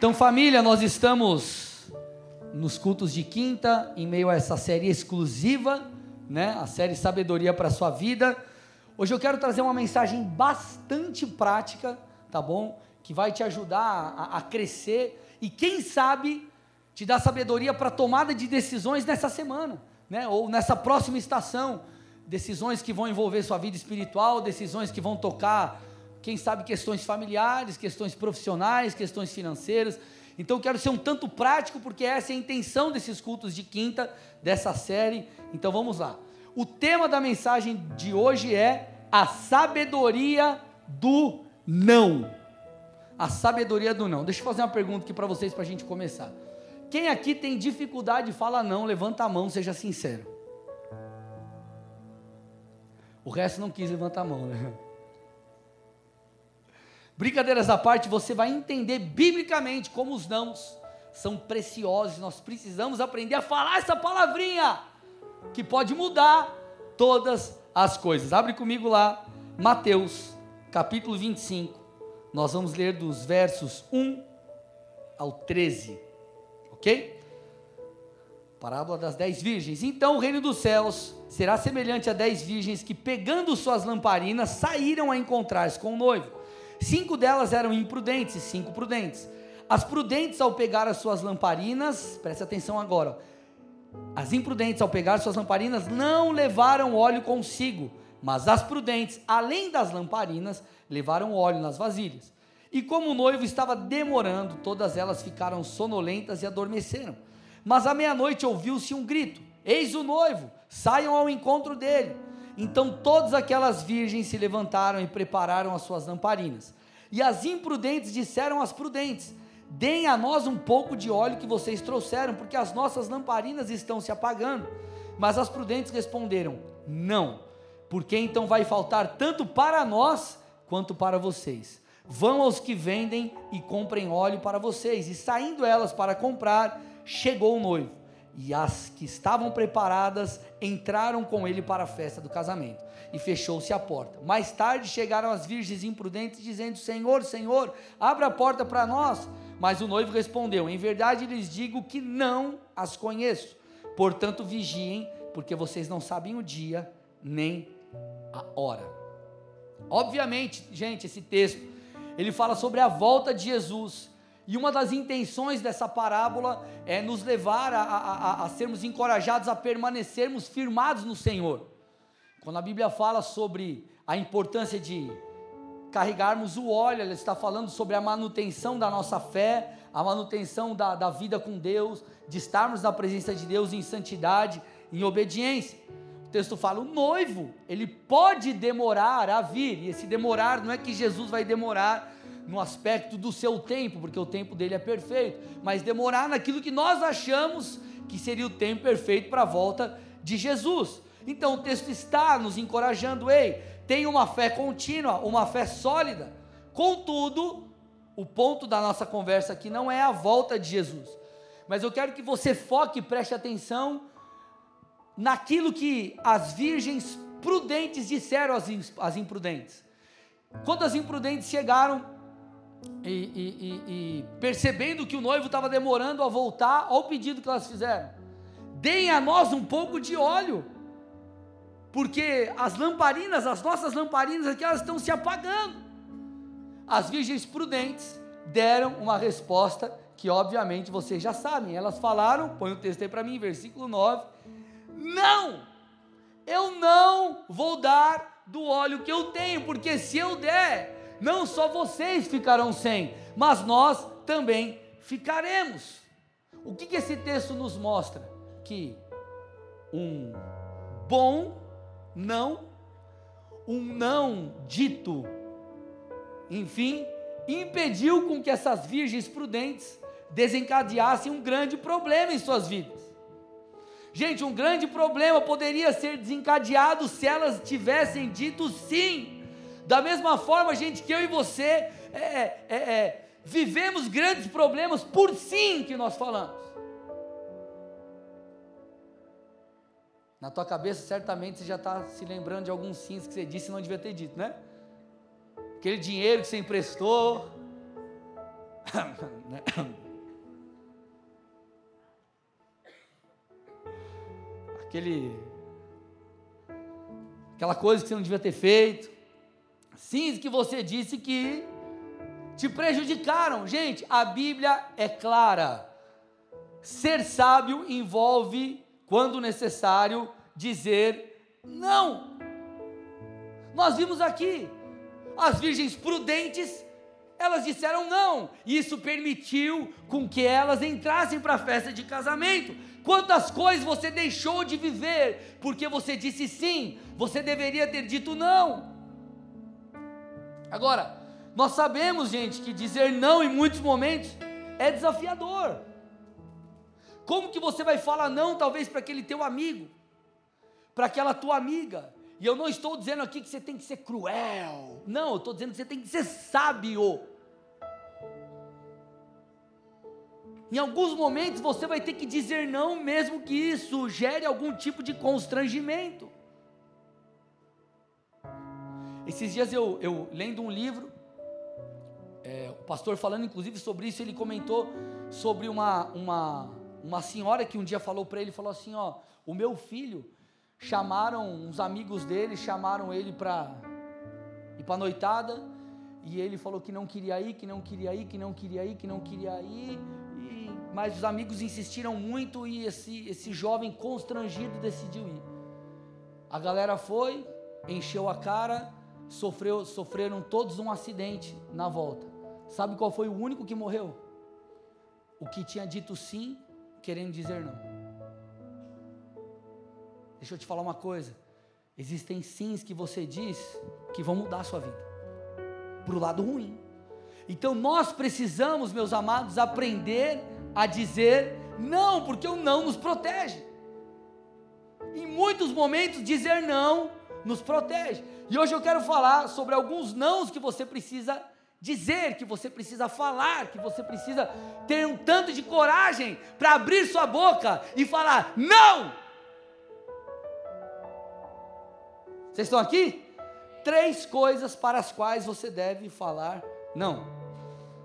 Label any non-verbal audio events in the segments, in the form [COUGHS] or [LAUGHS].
Então, família, nós estamos nos cultos de quinta, em meio a essa série exclusiva, né? A série Sabedoria para a sua vida. Hoje eu quero trazer uma mensagem bastante prática, tá bom? Que vai te ajudar a, a crescer e quem sabe te dar sabedoria para tomada de decisões nessa semana, né? Ou nessa próxima estação, decisões que vão envolver sua vida espiritual, decisões que vão tocar quem sabe questões familiares, questões profissionais, questões financeiras. Então quero ser um tanto prático, porque essa é a intenção desses cultos de quinta, dessa série. Então vamos lá. O tema da mensagem de hoje é a sabedoria do não. A sabedoria do não. Deixa eu fazer uma pergunta aqui para vocês para a gente começar. Quem aqui tem dificuldade de falar não, levanta a mão, seja sincero. O resto não quis levantar a mão, né? Brincadeiras à parte, você vai entender biblicamente como os nãos são preciosos. Nós precisamos aprender a falar essa palavrinha que pode mudar todas as coisas. Abre comigo lá, Mateus, capítulo 25. Nós vamos ler dos versos 1 ao 13. Ok? Parábola das dez virgens. Então o reino dos céus será semelhante a dez virgens que, pegando suas lamparinas, saíram a encontrar-se com o noivo. Cinco delas eram imprudentes e cinco prudentes. As prudentes, ao pegar as suas lamparinas, preste atenção agora, as imprudentes, ao pegar suas lamparinas, não levaram óleo consigo, mas as prudentes, além das lamparinas, levaram óleo nas vasilhas. E como o noivo estava demorando, todas elas ficaram sonolentas e adormeceram. Mas à meia-noite ouviu-se um grito: Eis o noivo, saiam ao encontro dele. Então todas aquelas virgens se levantaram e prepararam as suas lamparinas. E as imprudentes disseram às prudentes: Deem a nós um pouco de óleo que vocês trouxeram, porque as nossas lamparinas estão se apagando. Mas as prudentes responderam: Não, porque então vai faltar tanto para nós quanto para vocês. Vão aos que vendem e comprem óleo para vocês. E saindo elas para comprar, chegou o noivo e as que estavam preparadas entraram com ele para a festa do casamento. E fechou-se a porta. Mais tarde chegaram as virgens imprudentes, dizendo: Senhor, Senhor, abra a porta para nós. Mas o noivo respondeu: Em verdade lhes digo que não as conheço. Portanto, vigiem, porque vocês não sabem o dia nem a hora. Obviamente, gente, esse texto ele fala sobre a volta de Jesus e uma das intenções dessa parábola é nos levar a, a, a, sermos encorajados a permanecermos firmados no Senhor. Quando a Bíblia fala sobre a importância de carregarmos o óleo, ela está falando sobre a manutenção da nossa fé, a manutenção da, da vida com Deus, de estarmos na presença de Deus em santidade, em obediência. O texto fala: o noivo, ele pode demorar a vir, e esse demorar não é que Jesus vai demorar no aspecto do seu tempo, porque o tempo dele é perfeito, mas demorar naquilo que nós achamos que seria o tempo perfeito para a volta de Jesus. Então o texto está nos encorajando, ei, tenha uma fé contínua, uma fé sólida. Contudo, o ponto da nossa conversa aqui não é a volta de Jesus, mas eu quero que você foque e preste atenção naquilo que as virgens prudentes disseram às imprudentes. Quando as imprudentes chegaram e, e, e, percebendo que o noivo estava demorando a voltar ao pedido que elas fizeram. Deem a nós um pouco de óleo, porque as lamparinas, as nossas lamparinas aqui, elas estão se apagando. As virgens prudentes deram uma resposta que, obviamente, vocês já sabem. Elas falaram, põe o texto aí para mim, versículo 9: Não, eu não vou dar do óleo que eu tenho, porque se eu der, não só vocês ficarão sem, mas nós também ficaremos. O que, que esse texto nos mostra? Que um bom não, um não dito, enfim, impediu com que essas virgens prudentes desencadeassem um grande problema em suas vidas. Gente, um grande problema poderia ser desencadeado se elas tivessem dito sim da mesma forma, gente, que eu e você é, é, é, é, vivemos grandes problemas por sim que nós falamos. Na tua cabeça, certamente você já está se lembrando de alguns sims que você disse e não devia ter dito, né? Aquele dinheiro que você emprestou. [COUGHS] Aquele. Aquela coisa que você não devia ter feito. Sim, que você disse que te prejudicaram. Gente, a Bíblia é clara. Ser sábio envolve, quando necessário, dizer não. Nós vimos aqui, as virgens prudentes, elas disseram não, e isso permitiu com que elas entrassem para a festa de casamento. Quantas coisas você deixou de viver porque você disse sim, você deveria ter dito não. Agora, nós sabemos, gente, que dizer não em muitos momentos é desafiador. Como que você vai falar não, talvez, para aquele teu amigo, para aquela tua amiga? E eu não estou dizendo aqui que você tem que ser cruel. Não, eu estou dizendo que você tem que ser sábio. Em alguns momentos você vai ter que dizer não, mesmo que isso gere algum tipo de constrangimento. Esses dias eu, eu lendo um livro, é, o pastor falando inclusive sobre isso, ele comentou sobre uma, uma, uma senhora que um dia falou para ele, falou assim, ó, o meu filho, chamaram, uns amigos dele chamaram ele para ir para noitada, e ele falou que não queria ir, que não queria ir, que não queria ir, que não queria ir, e, mas os amigos insistiram muito e esse, esse jovem constrangido decidiu ir. A galera foi, encheu a cara, sofreu, sofreram todos um acidente na volta. Sabe qual foi o único que morreu? O que tinha dito sim, querendo dizer não. Deixa eu te falar uma coisa. Existem sims que você diz que vão mudar a sua vida para o lado ruim. Então nós precisamos, meus amados, aprender a dizer não, porque o não nos protege. Em muitos momentos, dizer não nos protege. E hoje eu quero falar sobre alguns nãos que você precisa dizer, que você precisa falar, que você precisa ter um tanto de coragem para abrir sua boca e falar não. Vocês estão aqui? Três coisas para as quais você deve falar não.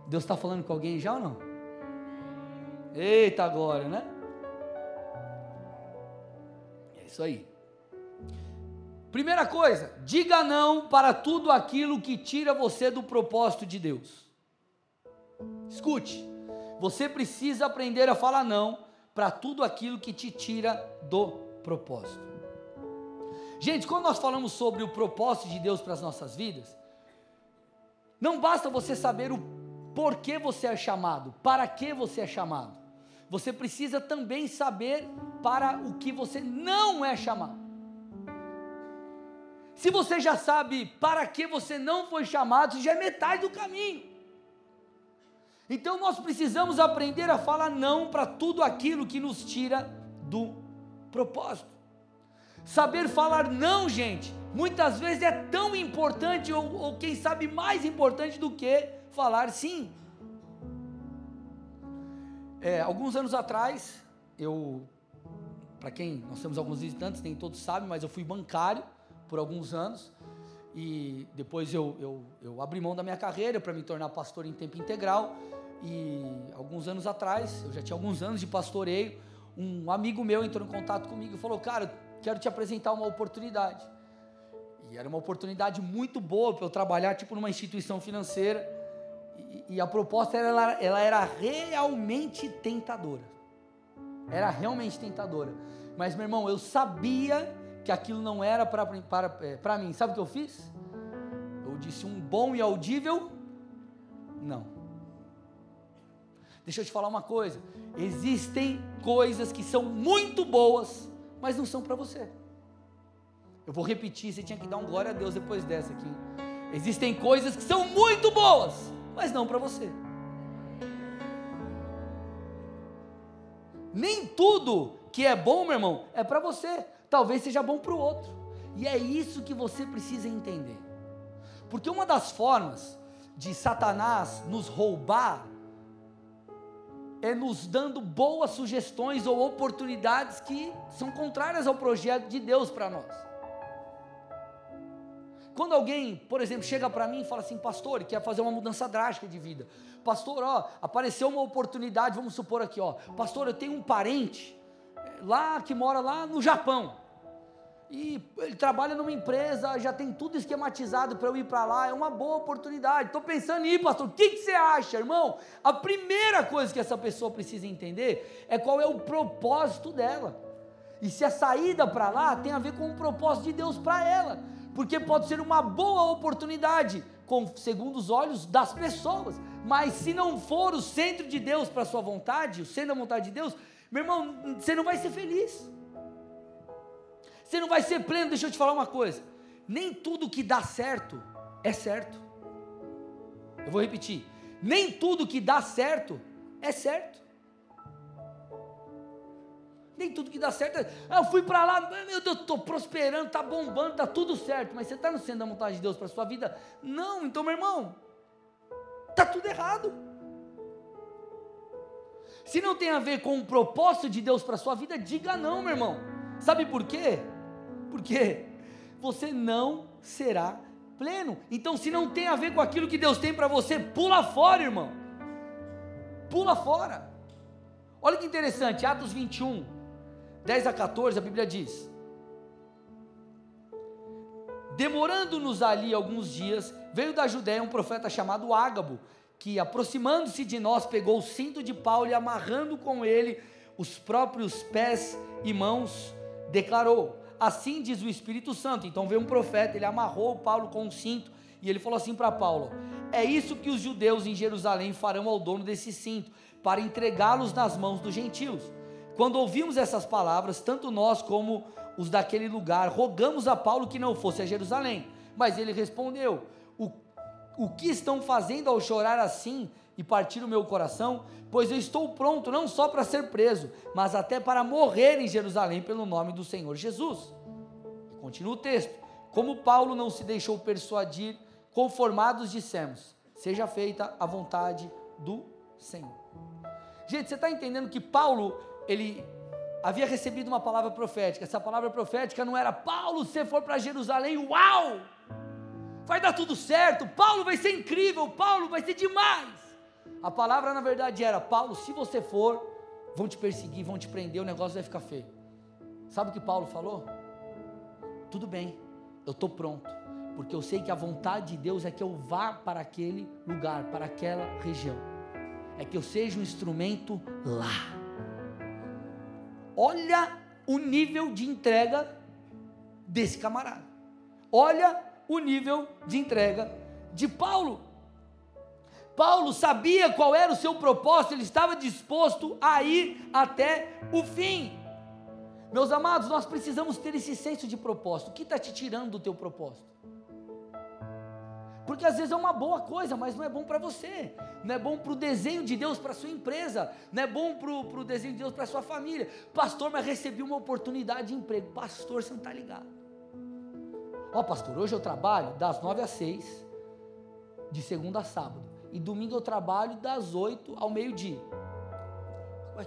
Deus está falando com alguém já ou não? Eita glória, né? É isso aí. Primeira coisa, diga não para tudo aquilo que tira você do propósito de Deus. Escute, você precisa aprender a falar não para tudo aquilo que te tira do propósito. Gente, quando nós falamos sobre o propósito de Deus para as nossas vidas, não basta você saber o porquê você é chamado, para que você é chamado. Você precisa também saber para o que você não é chamado. Se você já sabe para que você não foi chamado, já é metade do caminho. Então nós precisamos aprender a falar não para tudo aquilo que nos tira do propósito. Saber falar não, gente, muitas vezes é tão importante, ou, ou quem sabe mais importante do que falar sim. É, alguns anos atrás, eu, para quem nós temos alguns visitantes, nem todos sabem, mas eu fui bancário por alguns anos e depois eu, eu, eu abri mão da minha carreira para me tornar pastor em tempo integral e alguns anos atrás, eu já tinha alguns anos de pastoreio, um amigo meu entrou em contato comigo e falou, cara, quero te apresentar uma oportunidade. E era uma oportunidade muito boa para eu trabalhar tipo numa instituição financeira e, e a proposta ela, ela era realmente tentadora. Era realmente tentadora. Mas meu irmão, eu sabia que aquilo não era para é, mim. Sabe o que eu fiz? Eu disse um bom e audível não. Deixa eu te falar uma coisa: existem coisas que são muito boas, mas não são para você. Eu vou repetir, você tinha que dar um glória a Deus depois dessa aqui. Existem coisas que são muito boas, mas não para você. Nem tudo que é bom, meu irmão, é para você talvez seja bom para o outro. E é isso que você precisa entender. Porque uma das formas de Satanás nos roubar é nos dando boas sugestões ou oportunidades que são contrárias ao projeto de Deus para nós. quando alguém, por exemplo, chega para mim e fala assim, pastor, quer fazer uma mudança drástica de vida. Pastor, ó, apareceu uma oportunidade, vamos supor aqui, ó. Pastor, eu tenho um parente lá que mora lá no Japão. E ele trabalha numa empresa, já tem tudo esquematizado para eu ir para lá, é uma boa oportunidade. Estou pensando em ir, pastor. O que, que você acha, irmão? A primeira coisa que essa pessoa precisa entender é qual é o propósito dela. E se a saída para lá tem a ver com o propósito de Deus para ela, porque pode ser uma boa oportunidade, com, segundo os olhos das pessoas, mas se não for o centro de Deus para sua vontade, o centro da vontade de Deus, meu irmão, você não vai ser feliz, você não vai ser pleno. Deixa eu te falar uma coisa: nem tudo que dá certo é certo. Eu vou repetir: nem tudo que dá certo é certo. Nem tudo que dá certo é. Ah, eu fui para lá, meu Deus, estou prosperando, está bombando, está tudo certo. Mas você está no centro da vontade de Deus para a sua vida? Não, então, meu irmão, está tudo errado. Se não tem a ver com o propósito de Deus para a sua vida, diga não, meu irmão. Sabe por quê? Porque você não será pleno. Então, se não tem a ver com aquilo que Deus tem para você, pula fora, irmão. Pula fora. Olha que interessante, Atos 21, 10 a 14, a Bíblia diz: Demorando-nos ali alguns dias, veio da Judéia um profeta chamado Ágabo, que aproximando-se de nós, pegou o cinto de Paulo e amarrando com ele os próprios pés e mãos, declarou: Assim diz o Espírito Santo. Então veio um profeta, ele amarrou Paulo com um cinto e ele falou assim para Paulo: É isso que os judeus em Jerusalém farão ao dono desse cinto, para entregá-los nas mãos dos gentios. Quando ouvimos essas palavras, tanto nós como os daquele lugar, rogamos a Paulo que não fosse a Jerusalém. Mas ele respondeu: O, o que estão fazendo ao chorar assim e partir o meu coração? Pois eu estou pronto não só para ser preso, mas até para morrer em Jerusalém pelo nome do Senhor Jesus. Continua o texto: Como Paulo não se deixou persuadir, conformados dissemos: Seja feita a vontade do Senhor. Gente, você está entendendo que Paulo ele havia recebido uma palavra profética. Essa palavra profética não era Paulo, você for para Jerusalém, uau! Vai dar tudo certo, Paulo vai ser incrível, Paulo vai ser demais. A palavra na verdade era: Paulo, se você for, vão te perseguir, vão te prender, o negócio vai ficar feio. Sabe o que Paulo falou? Tudo bem, eu estou pronto, porque eu sei que a vontade de Deus é que eu vá para aquele lugar, para aquela região, é que eu seja um instrumento lá. Olha o nível de entrega desse camarada. Olha o nível de entrega de Paulo. Paulo sabia qual era o seu propósito, ele estava disposto a ir até o fim. Meus amados, nós precisamos ter esse senso de propósito. O que está te tirando do teu propósito? Porque às vezes é uma boa coisa, mas não é bom para você, não é bom para o desenho de Deus para sua empresa, não é bom para o desenho de Deus para sua família. Pastor, mas recebi uma oportunidade de emprego. Pastor, você não está ligado. Ó, oh, pastor, hoje eu trabalho das nove às seis, de segunda a sábado, e domingo eu trabalho das oito ao meio-dia.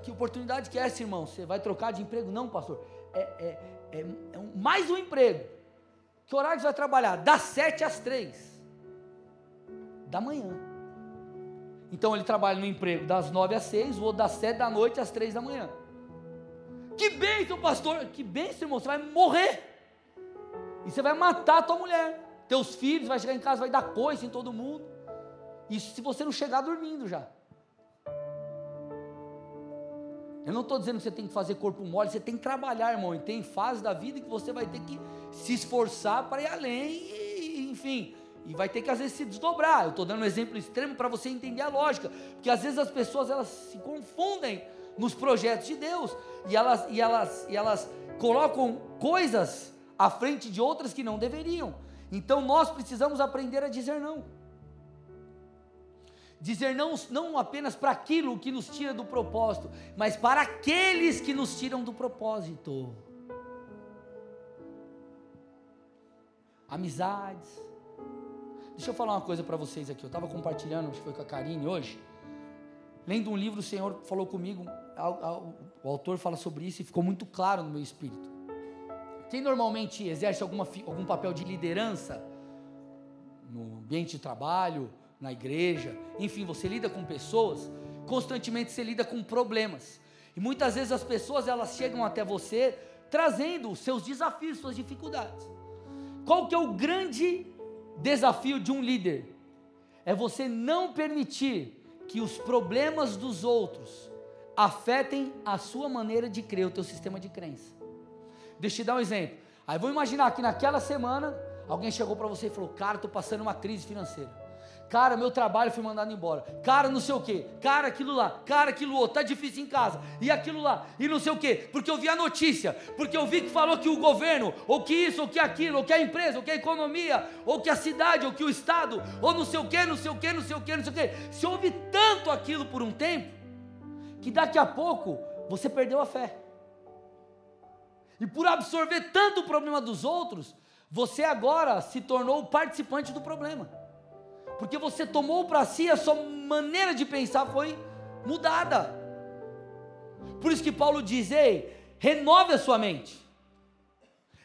Que oportunidade que é essa, irmão? Você vai trocar de emprego? Não, pastor. É, é, é, é mais um emprego. Que horário você vai trabalhar? Das sete às três da manhã. Então ele trabalha no emprego das nove às seis, ou das sete da noite às três da manhã. Que bênção, pastor! Que bênção, irmão! Você vai morrer. E você vai matar a tua mulher. Teus filhos, vai chegar em casa, vai dar coisa em todo mundo. Isso se você não chegar dormindo já. Eu não estou dizendo que você tem que fazer corpo mole, você tem que trabalhar, irmão. E tem fase da vida que você vai ter que se esforçar para ir além, e, enfim, e vai ter que às vezes se desdobrar. Eu estou dando um exemplo extremo para você entender a lógica, porque às vezes as pessoas elas se confundem nos projetos de Deus e elas, e elas, e elas colocam coisas à frente de outras que não deveriam. Então nós precisamos aprender a dizer não. Dizer não não apenas para aquilo que nos tira do propósito, mas para aqueles que nos tiram do propósito. Amizades, Deixa eu falar uma coisa para vocês aqui. Eu estava compartilhando, acho que foi com a Karine hoje. Lendo um livro, o Senhor falou comigo, o autor fala sobre isso e ficou muito claro no meu espírito. Quem normalmente exerce alguma, algum papel de liderança no ambiente de trabalho, na igreja, enfim, você lida com pessoas, constantemente você lida com problemas. E muitas vezes as pessoas elas chegam até você trazendo os seus desafios, suas dificuldades. Qual que é o grande desafio de um líder? É você não permitir que os problemas dos outros afetem a sua maneira de crer, o teu sistema de crença. Deixa eu te dar um exemplo. Aí vou imaginar que naquela semana alguém chegou para você e falou: "Cara, estou passando uma crise financeira. Cara, meu trabalho foi mandado embora. Cara, não sei o que. Cara, aquilo lá. Cara, aquilo outro. Tá difícil em casa. E aquilo lá. E não sei o que. Porque eu vi a notícia. Porque eu vi que falou que o governo, ou que isso, ou que aquilo, ou que a empresa, ou que a economia, ou que a cidade, ou que o estado, ou não sei o que, não sei o que, não sei o que, não sei o que. Se ouve tanto aquilo por um tempo, que daqui a pouco você perdeu a fé. E por absorver tanto o problema dos outros, você agora se tornou participante do problema porque você tomou para si, a sua maneira de pensar foi mudada. Por isso que Paulo diz: ei, renove a sua mente.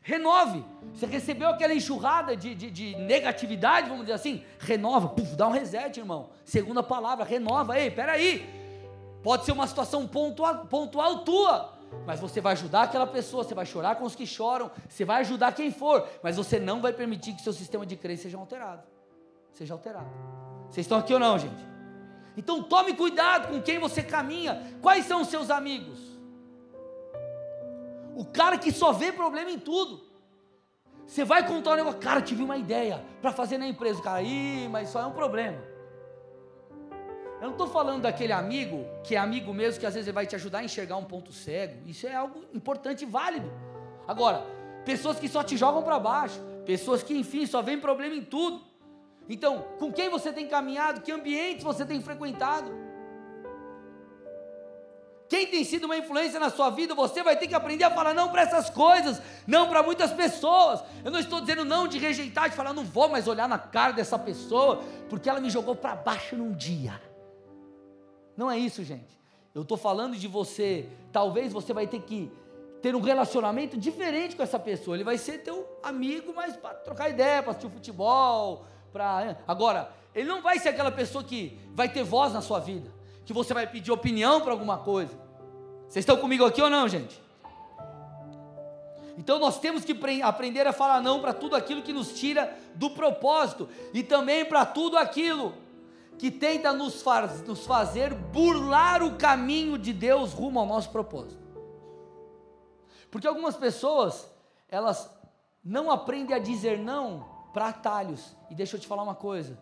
Renove. Você recebeu aquela enxurrada de, de, de negatividade, vamos dizer assim? Renova, puf, dá um reset, irmão. Segunda palavra, renova. Ei, peraí. Pode ser uma situação pontual, pontual tua, mas você vai ajudar aquela pessoa, você vai chorar com os que choram, você vai ajudar quem for, mas você não vai permitir que seu sistema de crença seja alterado seja alterado. Vocês estão aqui ou não, gente? Então tome cuidado com quem você caminha. Quais são os seus amigos? O cara que só vê problema em tudo. Você vai contar um negócio, cara, tive uma ideia para fazer na empresa. O cara, ih, mas só é um problema. Eu não estou falando daquele amigo que é amigo mesmo, que às vezes vai te ajudar a enxergar um ponto cego. Isso é algo importante e válido. Agora, pessoas que só te jogam para baixo, pessoas que, enfim, só veem problema em tudo. Então, com quem você tem caminhado? Que ambientes você tem frequentado? Quem tem sido uma influência na sua vida, você vai ter que aprender a falar não para essas coisas, não para muitas pessoas. Eu não estou dizendo não de rejeitar, de falar, não vou mais olhar na cara dessa pessoa, porque ela me jogou para baixo num dia. Não é isso, gente. Eu estou falando de você, talvez você vai ter que ter um relacionamento diferente com essa pessoa. Ele vai ser teu amigo, mas para trocar ideia, para assistir futebol, para. Agora, ele não vai ser aquela pessoa que vai ter voz na sua vida, que você vai pedir opinião para alguma coisa. Vocês estão comigo aqui ou não, gente? Então nós temos que aprender a falar não para tudo aquilo que nos tira do propósito e também para tudo aquilo que tenta nos, faz, nos fazer burlar o caminho de Deus rumo ao nosso propósito. Porque algumas pessoas, elas não aprendem a dizer não para atalhos. E deixa eu te falar uma coisa: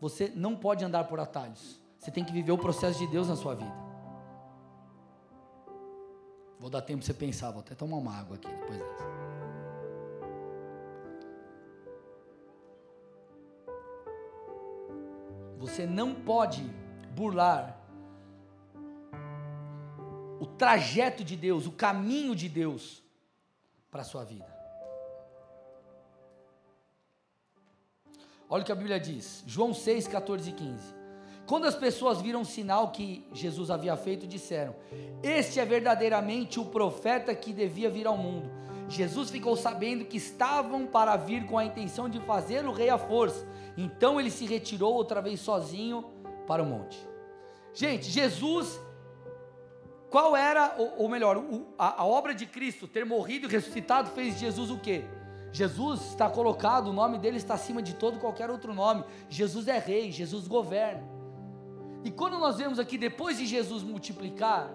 você não pode andar por atalhos. Você tem que viver o processo de Deus na sua vida. Vou dar tempo para você pensar, vou até tomar uma água aqui depois dessa. Você não pode burlar o trajeto de Deus, o caminho de Deus para a sua vida. Olha o que a Bíblia diz, João 6, 14 e 15. Quando as pessoas viram o sinal que Jesus havia feito, disseram: Este é verdadeiramente o profeta que devia vir ao mundo. Jesus ficou sabendo que estavam para vir com a intenção de fazê-lo rei à força. Então ele se retirou outra vez sozinho para o monte. Gente, Jesus, qual era, ou, melhor, a, a obra de Cristo, ter morrido e ressuscitado, fez Jesus o quê? Jesus está colocado, o nome dele está acima de todo qualquer outro nome. Jesus é rei, Jesus governa. E quando nós vemos aqui, depois de Jesus multiplicar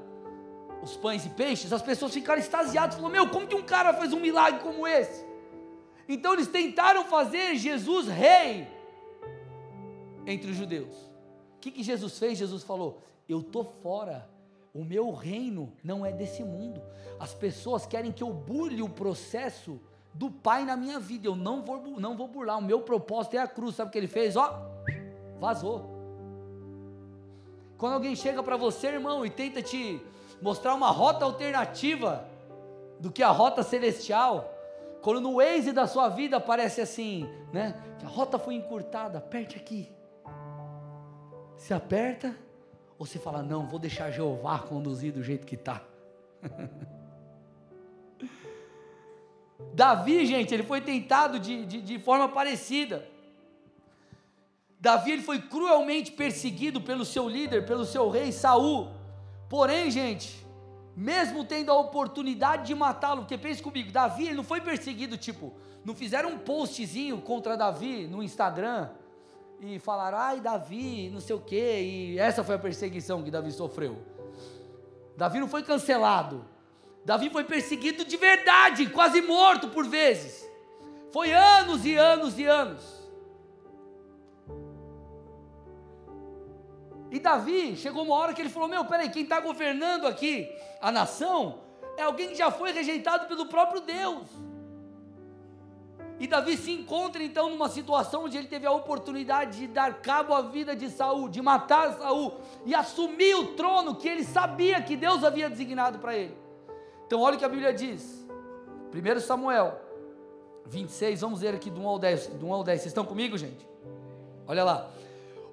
os pães e peixes, as pessoas ficaram extasiadas, falaram: Meu, como que um cara faz um milagre como esse? Então eles tentaram fazer Jesus rei entre os judeus. O que, que Jesus fez? Jesus falou: Eu estou fora. O meu reino não é desse mundo. As pessoas querem que eu burle o processo do Pai na minha vida. Eu não vou, não vou burlar. O meu propósito é a cruz. Sabe o que ele fez? Ó, vazou. Quando alguém chega para você, irmão, e tenta te mostrar uma rota alternativa do que a rota celestial, quando no Waze da sua vida aparece assim, né? Que a rota foi encurtada, aperte aqui. Se aperta, ou você fala, não, vou deixar Jeová conduzir do jeito que está. [LAUGHS] Davi, gente, ele foi tentado de, de, de forma parecida. Davi ele foi cruelmente perseguido pelo seu líder, pelo seu rei Saul. Porém, gente, mesmo tendo a oportunidade de matá-lo, porque pense comigo, Davi ele não foi perseguido tipo, não fizeram um postzinho contra Davi no Instagram e falaram, ai Davi, não sei o que, e essa foi a perseguição que Davi sofreu. Davi não foi cancelado, Davi foi perseguido de verdade, quase morto por vezes. Foi anos e anos e anos. E Davi chegou uma hora que ele falou: Meu, peraí, quem está governando aqui a nação é alguém que já foi rejeitado pelo próprio Deus. E Davi se encontra então numa situação onde ele teve a oportunidade de dar cabo à vida de Saul, de matar Saul e assumir o trono que ele sabia que Deus havia designado para ele. Então olha o que a Bíblia diz. 1 Samuel 26, vamos ler aqui do 1 ao 10. Do 1 ao 10. Vocês estão comigo, gente? Olha lá.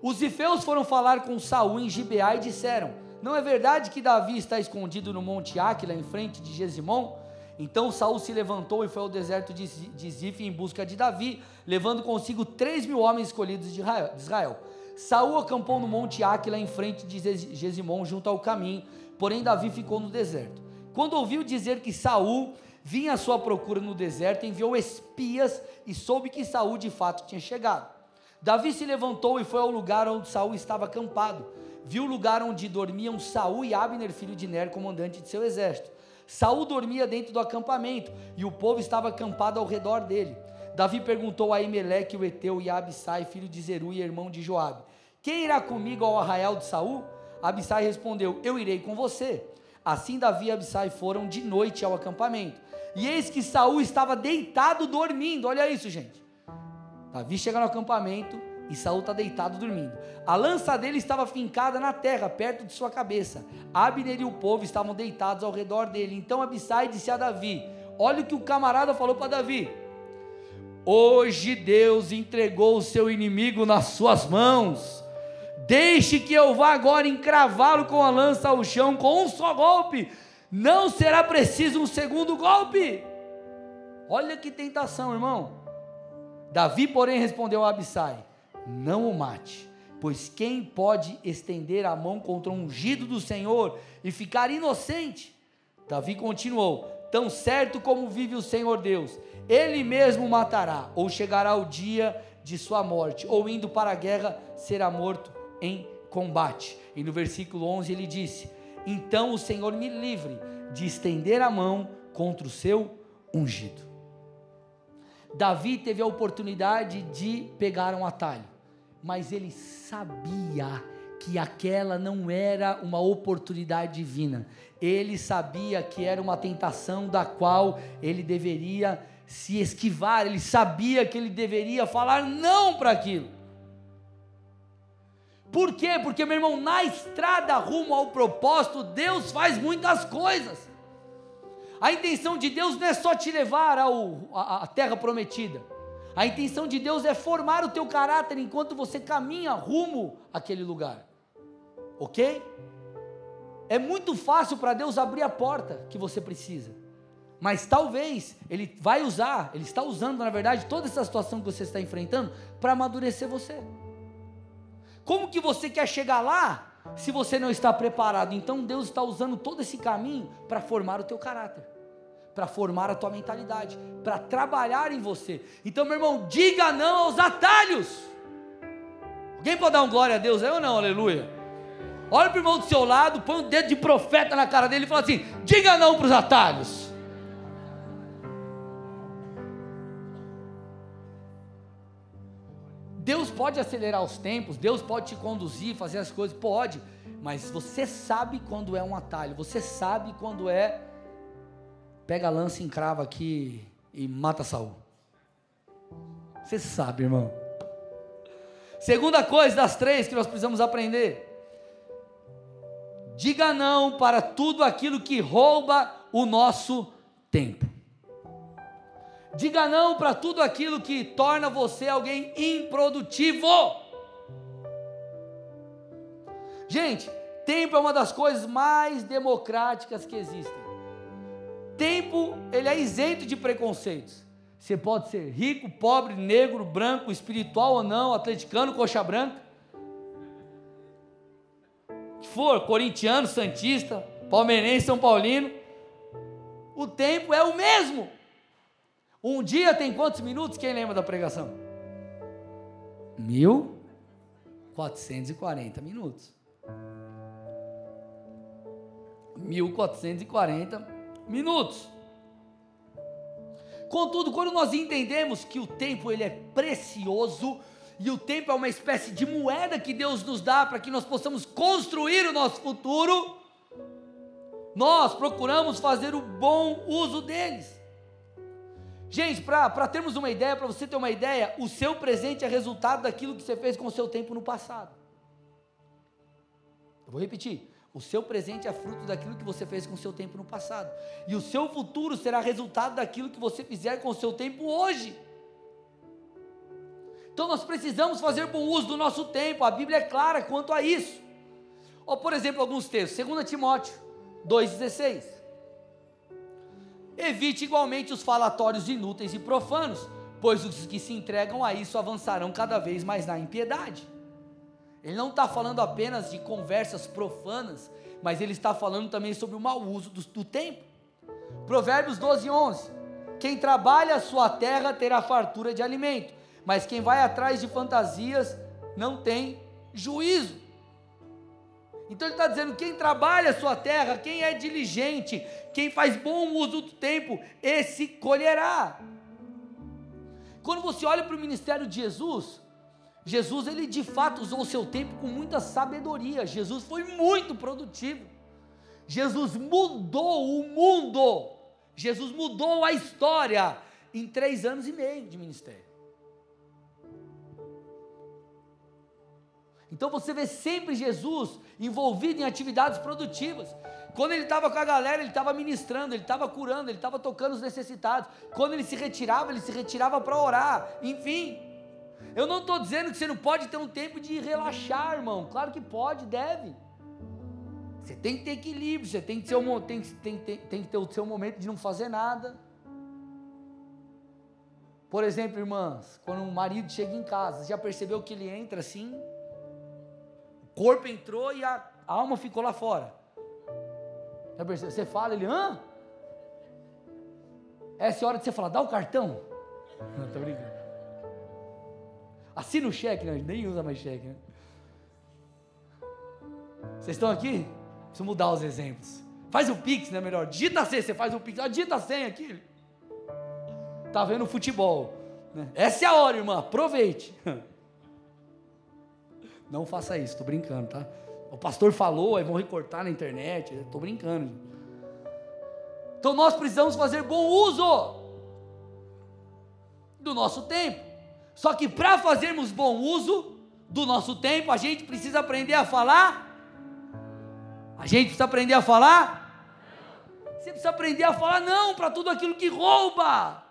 Os ifeus foram falar com Saul em Gibeá e disseram: Não é verdade que Davi está escondido no monte Áquila, em frente de Gesimon? Então Saul se levantou e foi ao deserto de, Zif em busca de Davi, levando consigo três mil homens escolhidos de Israel. Saul acampou no monte Áquila, em frente de Gesimon, junto ao caminho, porém Davi ficou no deserto. Quando ouviu dizer que Saul vinha à sua procura no deserto, enviou espias e soube que Saul de fato tinha chegado. Davi se levantou e foi ao lugar onde Saul estava acampado. Viu o lugar onde dormiam Saul e Abner, filho de Ner, comandante de seu exército. Saul dormia dentro do acampamento e o povo estava acampado ao redor dele. Davi perguntou a Emelec, o Eteu, e a Abissai, filho de Zeru e irmão de Joabe: Quem irá comigo ao arraial de Saul? Abissai respondeu: Eu irei com você. Assim Davi e Abissai foram de noite ao acampamento. E eis que Saul estava deitado dormindo. Olha isso, gente. Davi chega no acampamento e Saul está deitado dormindo. A lança dele estava fincada na terra, perto de sua cabeça. Abner e o povo estavam deitados ao redor dele. Então Abissai disse a Davi: Olha o que o camarada falou para Davi. Hoje Deus entregou o seu inimigo nas suas mãos. Deixe que eu vá agora encravá-lo com a lança ao chão com um só golpe. Não será preciso um segundo golpe. Olha que tentação, irmão. Davi, porém, respondeu a Abissai: Não o mate, pois quem pode estender a mão contra o ungido do Senhor e ficar inocente? Davi continuou: Tão certo como vive o Senhor Deus, ele mesmo matará, ou chegará o dia de sua morte, ou indo para a guerra será morto em combate. E no versículo 11 ele disse: Então o Senhor me livre de estender a mão contra o seu ungido. Davi teve a oportunidade de pegar um atalho, mas ele sabia que aquela não era uma oportunidade divina. Ele sabia que era uma tentação da qual ele deveria se esquivar, ele sabia que ele deveria falar não para aquilo. Por quê? Porque, meu irmão, na estrada rumo ao propósito, Deus faz muitas coisas. A intenção de Deus não é só te levar ao, à, à terra prometida. A intenção de Deus é formar o teu caráter enquanto você caminha rumo àquele lugar. Ok? É muito fácil para Deus abrir a porta que você precisa. Mas talvez Ele vai usar, Ele está usando, na verdade, toda essa situação que você está enfrentando para amadurecer você. Como que você quer chegar lá se você não está preparado? Então Deus está usando todo esse caminho para formar o teu caráter para formar a tua mentalidade, para trabalhar em você. Então, meu irmão, diga não aos atalhos. Alguém pode dar um glória a Deus ou não? Aleluia. Olha para o irmão do seu lado, põe um dedo de profeta na cara dele e fala assim: diga não para os atalhos. Pode acelerar os tempos, Deus pode te conduzir, fazer as coisas, pode, mas você sabe quando é um atalho, você sabe quando é pega a lança, encrava aqui e mata Saul. Você sabe, irmão. Segunda coisa das três que nós precisamos aprender. Diga não para tudo aquilo que rouba o nosso tempo. Diga não para tudo aquilo que torna você alguém improdutivo. Gente, tempo é uma das coisas mais democráticas que existem tempo ele é isento de preconceitos. Você pode ser rico, pobre, negro, branco, espiritual ou não, atleticano, coxa branca. Que for, corintiano, santista, palmeirense, são paulino. O tempo é o mesmo. Um dia tem quantos minutos? Quem lembra da pregação? 1440 minutos. 1440 minutos. Contudo, quando nós entendemos que o tempo ele é precioso e o tempo é uma espécie de moeda que Deus nos dá para que nós possamos construir o nosso futuro, nós procuramos fazer o bom uso deles. Gente, para termos uma ideia, para você ter uma ideia, o seu presente é resultado daquilo que você fez com o seu tempo no passado. Eu vou repetir. O seu presente é fruto daquilo que você fez com o seu tempo no passado. E o seu futuro será resultado daquilo que você fizer com o seu tempo hoje. Então nós precisamos fazer bom uso do nosso tempo. A Bíblia é clara quanto a isso. Ou, por exemplo, alguns textos. 2 Timóteo 2,16. Evite igualmente os falatórios inúteis e profanos, pois os que se entregam a isso avançarão cada vez mais na impiedade. Ele não está falando apenas de conversas profanas, mas ele está falando também sobre o mau uso do, do tempo. Provérbios 12, 11. Quem trabalha a sua terra terá fartura de alimento, mas quem vai atrás de fantasias não tem juízo. Então ele está dizendo: quem trabalha a sua terra, quem é diligente, quem faz bom uso do tempo, esse colherá. Quando você olha para o ministério de Jesus, Jesus, ele de fato usou o seu tempo com muita sabedoria. Jesus foi muito produtivo. Jesus mudou o mundo. Jesus mudou a história em três anos e meio de ministério. Então você vê sempre Jesus envolvido em atividades produtivas. Quando ele estava com a galera, ele estava ministrando, ele estava curando, ele estava tocando os necessitados. Quando ele se retirava, ele se retirava para orar. Enfim, eu não estou dizendo que você não pode ter um tempo de relaxar, irmão. Claro que pode, deve. Você tem que ter equilíbrio, você tem que ter, um, tem, tem, tem, tem que ter o seu momento de não fazer nada. Por exemplo, irmãs, quando um marido chega em casa, já percebeu que ele entra assim? Corpo entrou e a alma ficou lá fora. Percebeu? Você fala, ele, hã? Essa é a hora de você falar, dá o cartão. [LAUGHS] Não, tô brincando. Assina o cheque, né? nem usa mais cheque. Né? Vocês estão aqui? Preciso mudar os exemplos. Faz o Pix, né? Melhor. Digita a senha, você faz o Pix. Ah, digita a senha aqui. Tá vendo futebol. Né? Essa é a hora, irmã. Aproveite. [LAUGHS] Não faça isso, estou brincando, tá? O pastor falou, aí vão recortar na internet. Estou brincando. Então nós precisamos fazer bom uso do nosso tempo. Só que para fazermos bom uso do nosso tempo, a gente precisa aprender a falar. A gente precisa aprender a falar. Você precisa aprender a falar não para tudo aquilo que rouba.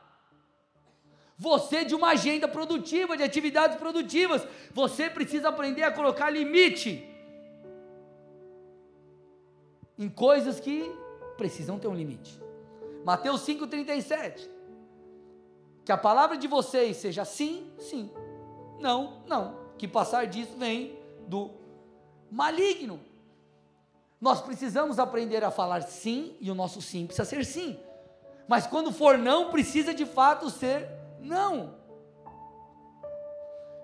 Você de uma agenda produtiva, de atividades produtivas, você precisa aprender a colocar limite em coisas que precisam ter um limite. Mateus 5:37 que a palavra de vocês seja sim, sim, não, não. Que passar disso vem do maligno. Nós precisamos aprender a falar sim e o nosso sim precisa ser sim. Mas quando for não, precisa de fato ser não.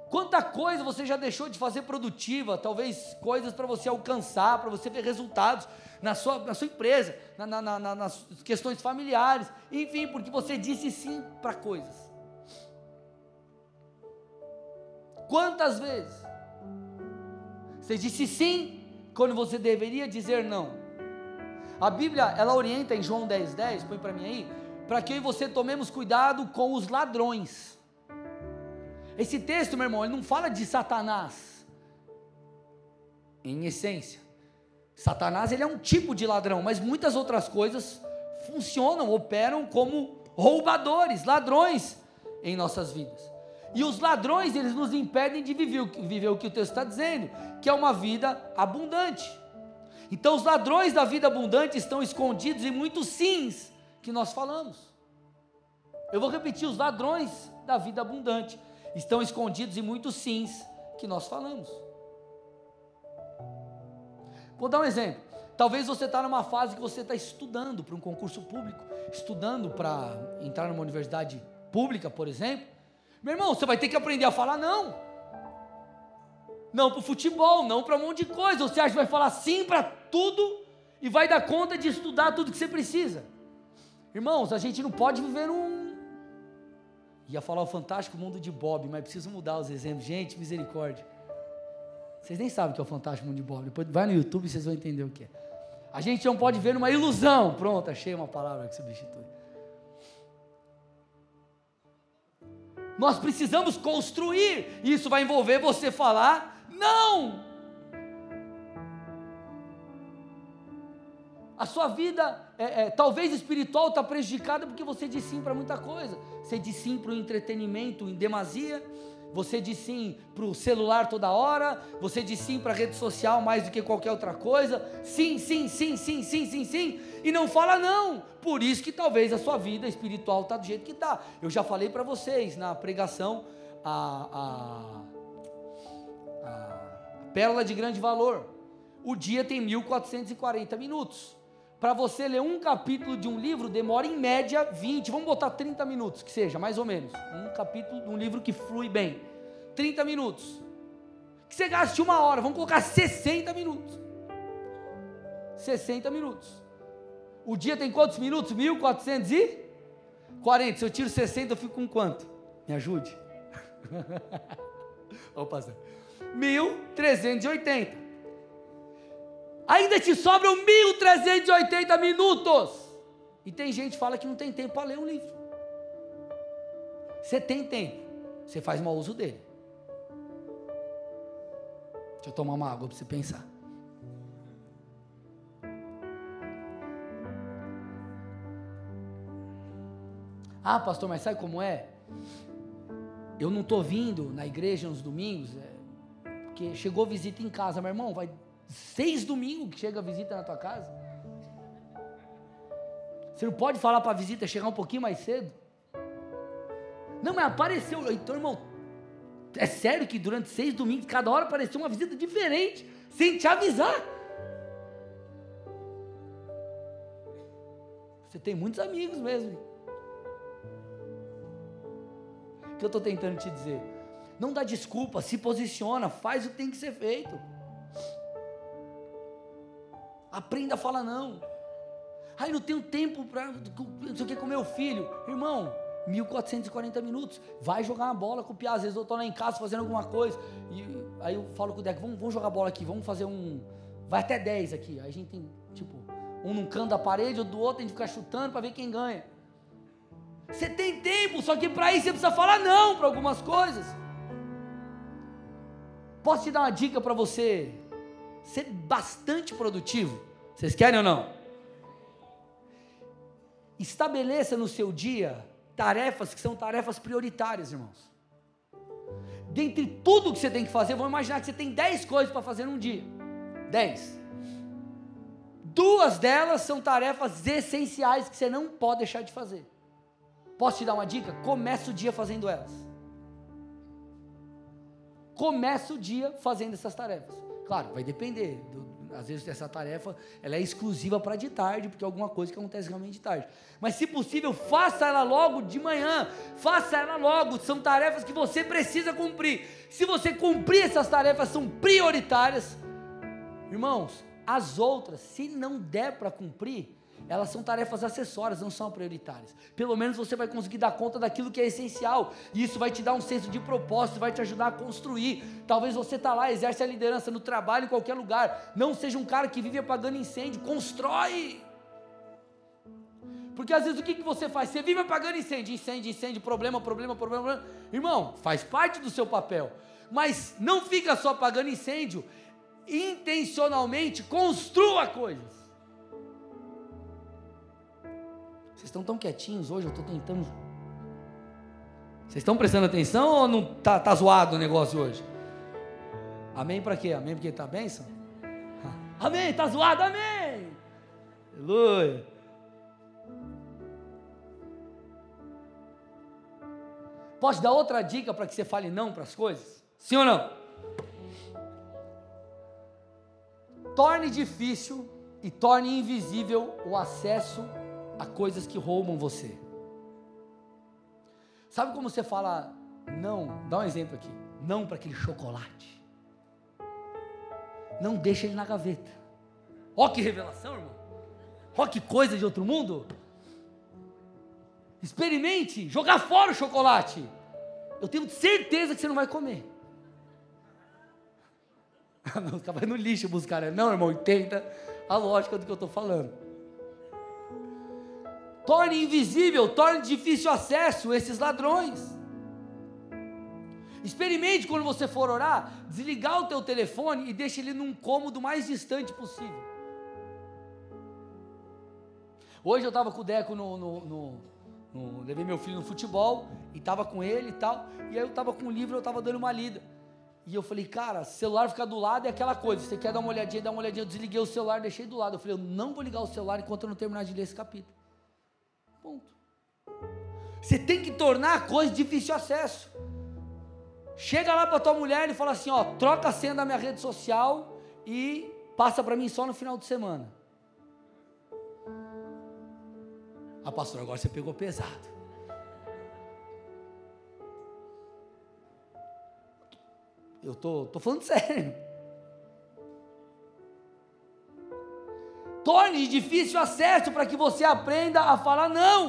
Quanta coisa você já deixou de fazer produtiva, talvez coisas para você alcançar, para você ver resultados na sua, na sua empresa, na, na, na, nas questões familiares, enfim, porque você disse sim para coisas. Quantas vezes você disse sim quando você deveria dizer não? A Bíblia, ela orienta em João 10, 10, põe para mim aí, para que eu e você tomemos cuidado com os ladrões. Esse texto, meu irmão, ele não fala de Satanás, em essência. Satanás, ele é um tipo de ladrão, mas muitas outras coisas funcionam, operam como roubadores, ladrões em nossas vidas. E os ladrões, eles nos impedem de viver, viver o que o texto está dizendo, que é uma vida abundante. Então, os ladrões da vida abundante estão escondidos em muitos sims que nós falamos. Eu vou repetir: os ladrões da vida abundante estão escondidos em muitos sims que nós falamos. Vou dar um exemplo. Talvez você está numa fase que você está estudando para um concurso público, estudando para entrar numa universidade pública, por exemplo. Meu irmão, você vai ter que aprender a falar não. Não para o futebol, não para um monte de coisa. Você acha que vai falar sim para tudo e vai dar conta de estudar tudo que você precisa. Irmãos, a gente não pode viver num. Ia falar o fantástico mundo de Bob, mas preciso mudar os exemplos. Gente, misericórdia. Vocês nem sabem o que é o fantástico mundo de Bob. Depois vai no YouTube e vocês vão entender o que é. A gente não pode ver numa ilusão. Pronto, achei uma palavra que substitui. Nós precisamos construir. Isso vai envolver você falar não. A sua vida, é, é, talvez espiritual, está prejudicada porque você diz sim para muita coisa. Você diz sim para o entretenimento em demasia. Você diz sim para o celular toda hora. Você diz sim para a rede social mais do que qualquer outra coisa. Sim, sim, sim, sim, sim, sim, sim. E não fala não. Por isso que talvez a sua vida espiritual está do jeito que está. Eu já falei para vocês na pregação a, a, a pérola de grande valor. O dia tem 1440 minutos. Para você ler um capítulo de um livro, demora em média 20, vamos botar 30 minutos, que seja, mais ou menos. Um capítulo de um livro que flui bem. 30 minutos. Que você gaste uma hora, vamos colocar 60 minutos. 60 minutos. O dia tem quantos minutos? 1440. Se eu tiro 60, eu fico com quanto? Me ajude. [LAUGHS] Opa, 1380 ainda te sobram 1.380 minutos. E tem gente que fala que não tem tempo para ler um livro. Você tem tempo, você faz mau uso dele. Deixa eu tomar uma água para você pensar. Ah, pastor, mas sabe como é? Eu não estou vindo na igreja nos domingos, é, porque chegou visita em casa, meu irmão, vai Seis domingos que chega a visita na tua casa. Você não pode falar para a visita chegar um pouquinho mais cedo? Não, mas apareceu. Então, irmão, é sério que durante seis domingos, cada hora apareceu uma visita diferente, sem te avisar. Você tem muitos amigos mesmo. O que eu estou tentando te dizer? Não dá desculpa, se posiciona, faz o que tem que ser feito. Aprenda a falar não. Ai, não tenho tempo para não sei o que com meu filho. Irmão, 1440 minutos. Vai jogar uma bola com o Pia. Às vezes eu estou lá em casa fazendo alguma coisa. E aí eu falo com o Deck, vamos, vamos jogar bola aqui, vamos fazer um. Vai até 10 aqui. Aí a gente tem, tipo, um num canto da parede, outro do outro, a gente fica chutando para ver quem ganha. Você tem tempo, só que para isso você precisa falar não para algumas coisas. Posso te dar uma dica para você ser bastante produtivo? Vocês querem ou não? Estabeleça no seu dia tarefas que são tarefas prioritárias, irmãos. Dentre tudo que você tem que fazer, vamos imaginar que você tem 10 coisas para fazer num dia. 10. Duas delas são tarefas essenciais que você não pode deixar de fazer. Posso te dar uma dica? Comece o dia fazendo elas. Comece o dia fazendo essas tarefas. Claro, vai depender do, às vezes essa tarefa ela é exclusiva para de tarde, porque é alguma coisa que acontece realmente de tarde. Mas se possível, faça ela logo de manhã, faça ela logo, são tarefas que você precisa cumprir. Se você cumprir essas tarefas, são prioritárias. Irmãos, as outras, se não der para cumprir, elas são tarefas acessórias, não são prioritárias. Pelo menos você vai conseguir dar conta daquilo que é essencial. E isso vai te dar um senso de propósito, vai te ajudar a construir. Talvez você está lá, exerce a liderança no trabalho, em qualquer lugar. Não seja um cara que vive apagando incêndio. Constrói. Porque às vezes o que, que você faz? Você vive apagando incêndio, incêndio, incêndio, problema, problema, problema, problema. Irmão, faz parte do seu papel. Mas não fica só apagando incêndio. Intencionalmente construa coisas. Vocês estão tão quietinhos hoje, eu estou tentando. Vocês estão prestando atenção ou não tá, tá zoado o negócio hoje? Amém para quê? Amém porque está bênção? [LAUGHS] Amém, está zoado, amém! Aleluia! Posso dar outra dica para que você fale não para as coisas? Sim ou não? Torne difícil e torne invisível o acesso a coisas que roubam você. Sabe como você fala não? Dá um exemplo aqui. Não para aquele chocolate. Não deixa ele na gaveta. Ó que revelação, irmão. Ó que coisa de outro mundo. Experimente jogar fora o chocolate. Eu tenho certeza que você não vai comer. [LAUGHS] não, vai no lixo buscar. Né? Não, irmão, entenda a lógica do que eu estou falando. Torne invisível, torne difícil acesso esses ladrões. Experimente quando você for orar, desligar o teu telefone e deixe ele num cômodo mais distante possível. Hoje eu estava com o Deco no, no, no, no, Levei meu filho no futebol e estava com ele e tal. E aí eu estava com o livro, eu estava dando uma lida. E eu falei, cara, celular fica do lado é aquela coisa. Você quer dar uma olhadinha, dá uma olhadinha. Eu desliguei o celular, deixei do lado. Eu falei, eu não vou ligar o celular enquanto eu não terminar de ler esse capítulo. Ponto. Você tem que tornar a coisa de difícil acesso. Chega lá para tua mulher e fala assim, ó, troca a senha da minha rede social e passa para mim só no final de semana. Ah, pastor, agora você pegou pesado. Eu tô, tô falando [LAUGHS] sério. Torne difícil acesso para que você aprenda a falar não.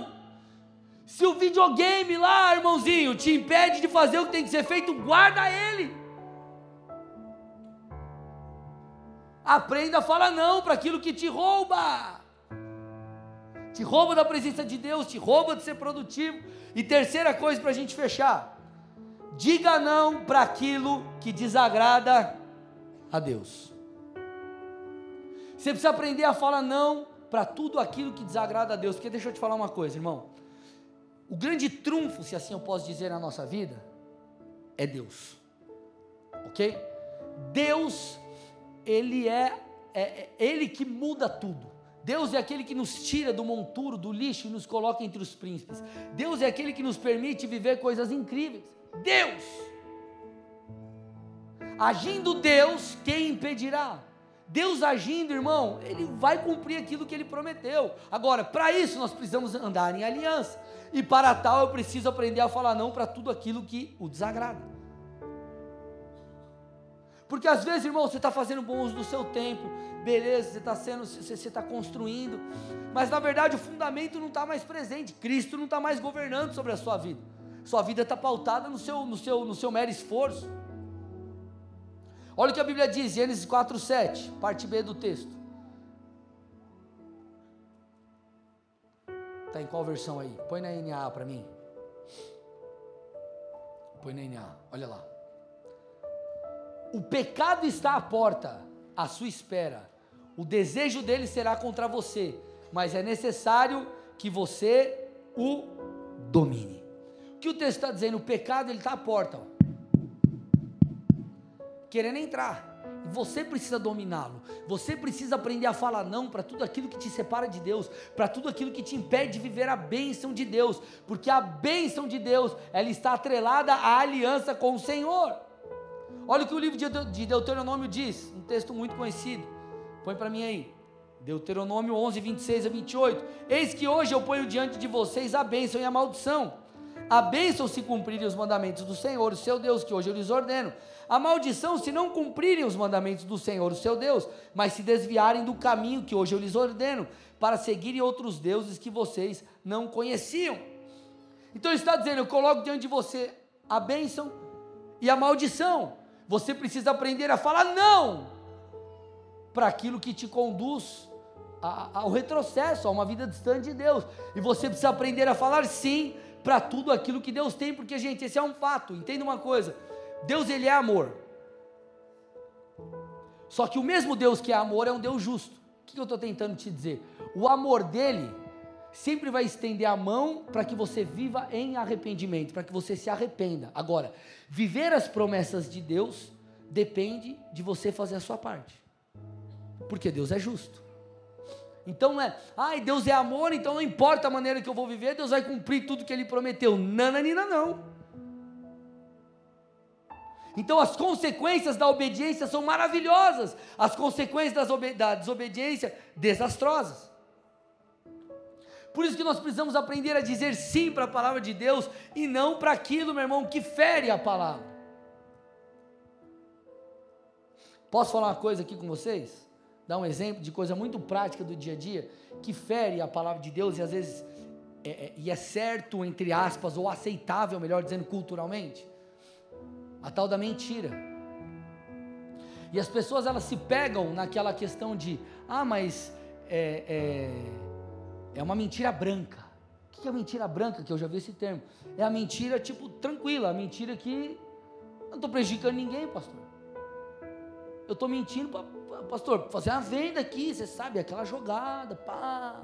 Se o videogame lá, irmãozinho, te impede de fazer o que tem que ser feito, guarda ele. Aprenda a falar não para aquilo que te rouba. Te rouba da presença de Deus, te rouba de ser produtivo. E terceira coisa para a gente fechar Diga não para aquilo que desagrada a Deus. Você precisa aprender a falar não para tudo aquilo que desagrada a Deus. Porque deixa eu te falar uma coisa, irmão. O grande trunfo, se assim eu posso dizer, na nossa vida, é Deus. Ok? Deus, Ele é, é, é Ele que muda tudo. Deus é aquele que nos tira do monturo, do lixo e nos coloca entre os príncipes. Deus é aquele que nos permite viver coisas incríveis. Deus. Agindo Deus, quem impedirá? Deus agindo, irmão, ele vai cumprir aquilo que ele prometeu. Agora, para isso nós precisamos andar em aliança. E para tal eu preciso aprender a falar não para tudo aquilo que o desagrada. Porque às vezes, irmão, você está fazendo bom uso do seu tempo, beleza, você está sendo, você está construindo, mas na verdade o fundamento não está mais presente, Cristo não está mais governando sobre a sua vida. Sua vida está pautada no seu, no, seu, no seu mero esforço. Olha o que a Bíblia diz, Gênesis 4,7, parte B do texto. Está em qual versão aí? Põe na NA para mim. Põe na NA, olha lá. O pecado está à porta, à sua espera. O desejo dele será contra você, mas é necessário que você o domine. O que o texto está dizendo? O pecado ele está à porta, ó, querendo entrar. Você precisa dominá-lo. Você precisa aprender a falar não para tudo aquilo que te separa de Deus, para tudo aquilo que te impede de viver a bênção de Deus, porque a bênção de Deus ela está atrelada à aliança com o Senhor. Olha o que o livro de Deuteronômio diz, um texto muito conhecido. Põe para mim aí. Deuteronômio 11, 26 a 28. Eis que hoje eu ponho diante de vocês a bênção e a maldição. A bênção se cumprirem os mandamentos do Senhor, seu Deus, que hoje eu lhes ordeno. A maldição se não cumprirem os mandamentos do Senhor, seu Deus, mas se desviarem do caminho que hoje eu lhes ordeno, para seguirem outros deuses que vocês não conheciam. Então ele está dizendo: eu coloco diante de você a bênção e a maldição. Você precisa aprender a falar não para aquilo que te conduz ao retrocesso, a uma vida distante de Deus. E você precisa aprender a falar sim para tudo aquilo que Deus tem, porque, gente, esse é um fato. Entenda uma coisa: Deus, ele é amor. Só que o mesmo Deus que é amor é um Deus justo. O que eu estou tentando te dizer? O amor dele sempre vai estender a mão para que você viva em arrependimento, para que você se arrependa. Agora, viver as promessas de Deus depende de você fazer a sua parte, porque Deus é justo. Então não é, ai, Deus é amor, então não importa a maneira que eu vou viver, Deus vai cumprir tudo que Ele prometeu. Nananina, não. Então as consequências da obediência são maravilhosas, as consequências da desobediência desastrosas. Por isso que nós precisamos aprender a dizer sim para a palavra de Deus e não para aquilo, meu irmão, que fere a palavra. Posso falar uma coisa aqui com vocês? Dar um exemplo de coisa muito prática do dia a dia que fere a palavra de Deus e às vezes é, é, e é certo, entre aspas, ou aceitável, melhor dizendo, culturalmente a tal da mentira. E as pessoas elas se pegam naquela questão de, ah, mas é, é, é uma mentira branca. O que é mentira branca? Que eu já vi esse termo. É a mentira, tipo, tranquila, a mentira que eu não estou prejudicando ninguém, pastor. Eu estou mentindo para, pastor, fazer uma venda aqui, você sabe, aquela jogada, pá.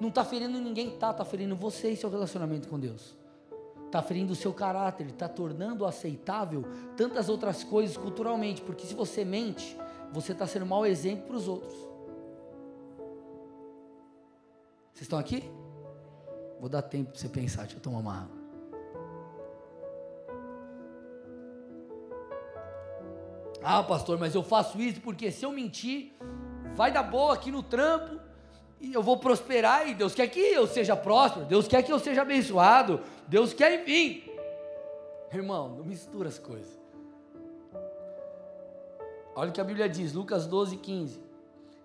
Não está ferindo ninguém, tá, está ferindo você e seu relacionamento com Deus está ferindo o seu caráter, está tornando aceitável tantas outras coisas culturalmente, porque se você mente, você está sendo mau exemplo para os outros. Vocês estão aqui? Vou dar tempo para você pensar, deixa eu tomar uma água. Ah, pastor, mas eu faço isso porque se eu mentir, vai dar boa aqui no trampo, e eu vou prosperar, e Deus quer que eu seja próspero, Deus quer que eu seja abençoado, Deus quer enfim. Irmão, não mistura as coisas. Olha o que a Bíblia diz, Lucas 12, 15.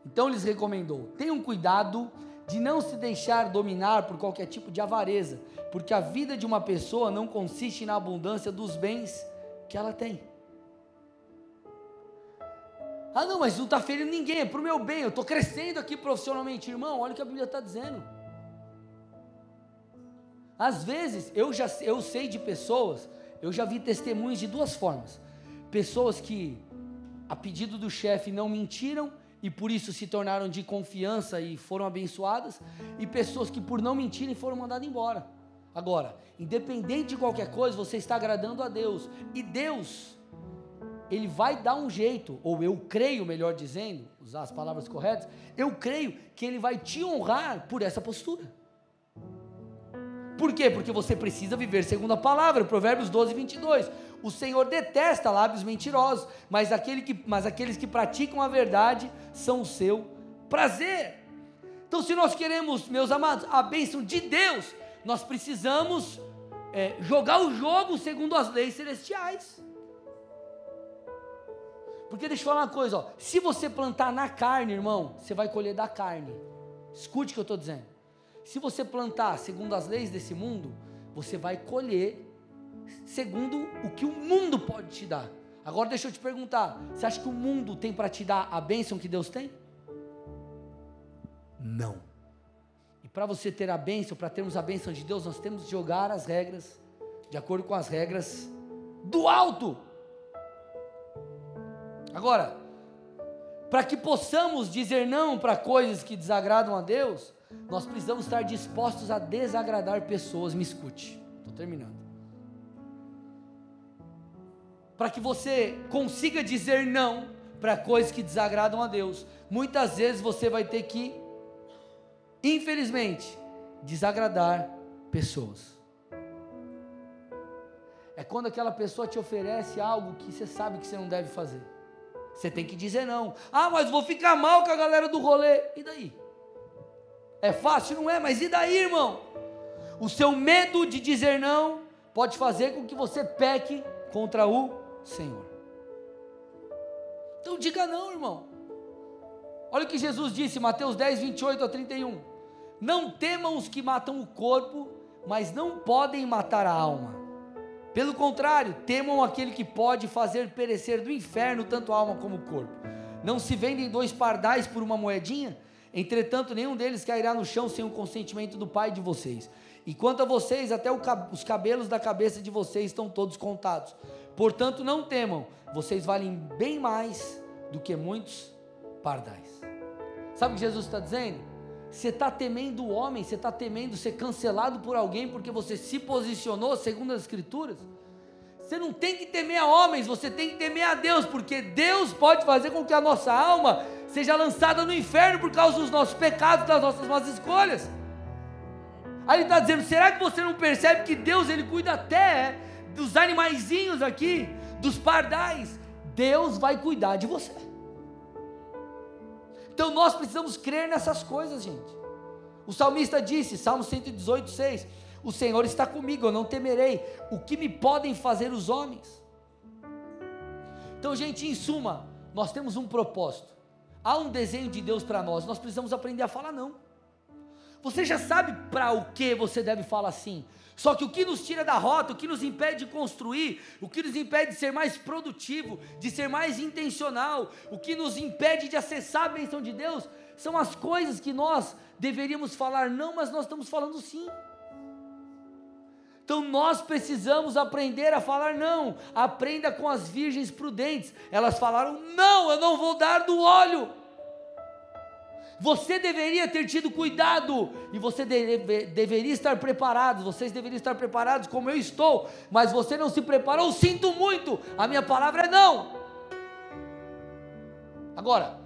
Então lhes recomendou: tenham cuidado de não se deixar dominar por qualquer tipo de avareza, porque a vida de uma pessoa não consiste na abundância dos bens que ela tem. Ah, não, mas não está ferindo ninguém, é para o meu bem, eu estou crescendo aqui profissionalmente. Irmão, olha o que a Bíblia está dizendo. Às vezes, eu já eu sei de pessoas, eu já vi testemunhos de duas formas. Pessoas que, a pedido do chefe, não mentiram e por isso se tornaram de confiança e foram abençoadas, e pessoas que, por não mentirem, foram mandadas embora. Agora, independente de qualquer coisa, você está agradando a Deus, e Deus ele vai dar um jeito, ou eu creio, melhor dizendo, usar as palavras corretas, eu creio que ele vai te honrar por essa postura. Por quê? Porque você precisa viver segundo a palavra, Provérbios 12, 22. O Senhor detesta lábios mentirosos, mas, aquele que, mas aqueles que praticam a verdade são o seu prazer. Então, se nós queremos, meus amados, a bênção de Deus, nós precisamos é, jogar o jogo segundo as leis celestiais. Porque deixa eu falar uma coisa, ó, se você plantar na carne, irmão, você vai colher da carne. Escute o que eu estou dizendo. Se você plantar segundo as leis desse mundo, você vai colher segundo o que o mundo pode te dar. Agora deixa eu te perguntar: você acha que o mundo tem para te dar a bênção que Deus tem? Não. E para você ter a bênção, para termos a bênção de Deus, nós temos que jogar as regras de acordo com as regras do alto. Agora, para que possamos dizer não para coisas que desagradam a Deus, nós precisamos estar dispostos a desagradar pessoas. Me escute, estou terminando. Para que você consiga dizer não para coisas que desagradam a Deus, muitas vezes você vai ter que, infelizmente, desagradar pessoas. É quando aquela pessoa te oferece algo que você sabe que você não deve fazer. Você tem que dizer não. Ah, mas vou ficar mal com a galera do rolê. E daí? É fácil? Não é, mas e daí, irmão? O seu medo de dizer não pode fazer com que você peque contra o Senhor. Então diga não, irmão. Olha o que Jesus disse, Mateus 10, 28 a 31. Não temam os que matam o corpo, mas não podem matar a alma. Pelo contrário, temam aquele que pode fazer perecer do inferno tanto a alma como o corpo. Não se vendem dois pardais por uma moedinha? Entretanto, nenhum deles cairá no chão sem o consentimento do Pai de vocês. E quanto a vocês, até os cabelos da cabeça de vocês estão todos contados. Portanto, não temam, vocês valem bem mais do que muitos pardais. Sabe o que Jesus está dizendo? Você está temendo o homem, você está temendo ser cancelado por alguém porque você se posicionou segundo as Escrituras. Você não tem que temer a homens, você tem que temer a Deus, porque Deus pode fazer com que a nossa alma seja lançada no inferno por causa dos nossos pecados, das nossas más escolhas. Aí ele está dizendo: será que você não percebe que Deus ele cuida até dos animaizinhos aqui, dos pardais, Deus vai cuidar de você. Então nós precisamos crer nessas coisas, gente. O salmista disse, Salmo 118, 6: O Senhor está comigo, eu não temerei. O que me podem fazer os homens? Então, gente, em suma, nós temos um propósito. Há um desenho de Deus para nós, nós precisamos aprender a falar não. Você já sabe para o que você deve falar sim. Só que o que nos tira da rota, o que nos impede de construir, o que nos impede de ser mais produtivo, de ser mais intencional, o que nos impede de acessar a bênção de Deus, são as coisas que nós deveríamos falar não, mas nós estamos falando sim. Então nós precisamos aprender a falar não. Aprenda com as virgens prudentes. Elas falaram: não, eu não vou dar do óleo. Você deveria ter tido cuidado e você deve, deveria estar preparado. Vocês deveriam estar preparados como eu estou, mas você não se preparou. Sinto muito. A minha palavra é não. Agora,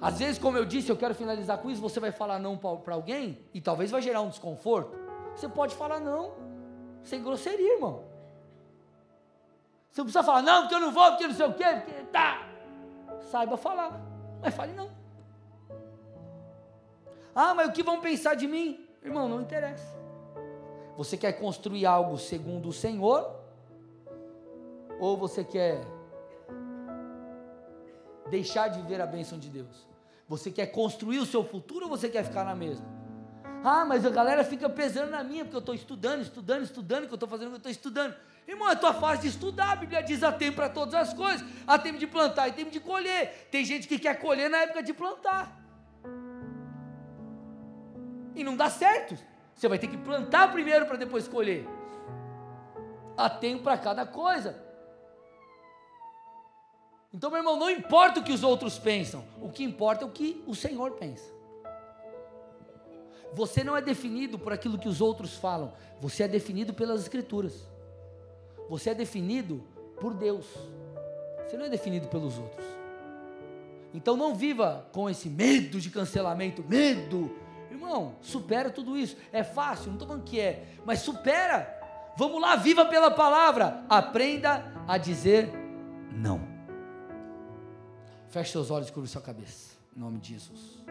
às vezes, como eu disse, eu quero finalizar com isso. Você vai falar não para alguém e talvez vai gerar um desconforto. Você pode falar não, sem grosseria, irmão. Você não precisa falar não, porque eu não vou, porque não sei o quê, porque tá. Saiba falar, mas fale não. Ah, mas o que vão pensar de mim? Irmão, não interessa. Você quer construir algo segundo o Senhor? Ou você quer deixar de ver a bênção de Deus? Você quer construir o seu futuro ou você quer ficar na mesma? Ah, mas a galera fica pesando na minha, porque eu estou estudando, estudando, estudando, que eu estou fazendo que eu estou estudando. Irmão, é tua fase de estudar, a Bíblia diz há tempo para todas as coisas, há tempo de plantar e tempo de colher. Tem gente que quer colher na época de plantar e não dá certo. Você vai ter que plantar primeiro para depois colher. Há tempo para cada coisa. Então, meu irmão, não importa o que os outros pensam, o que importa é o que o Senhor pensa. Você não é definido por aquilo que os outros falam, você é definido pelas Escrituras. Você é definido por Deus. Você não é definido pelos outros. Então não viva com esse medo de cancelamento, medo Irmão, supera tudo isso. É fácil, não estou falando que é, mas supera. Vamos lá, viva pela palavra. Aprenda a dizer não. Feche seus olhos e curva sua cabeça. Em nome de Jesus.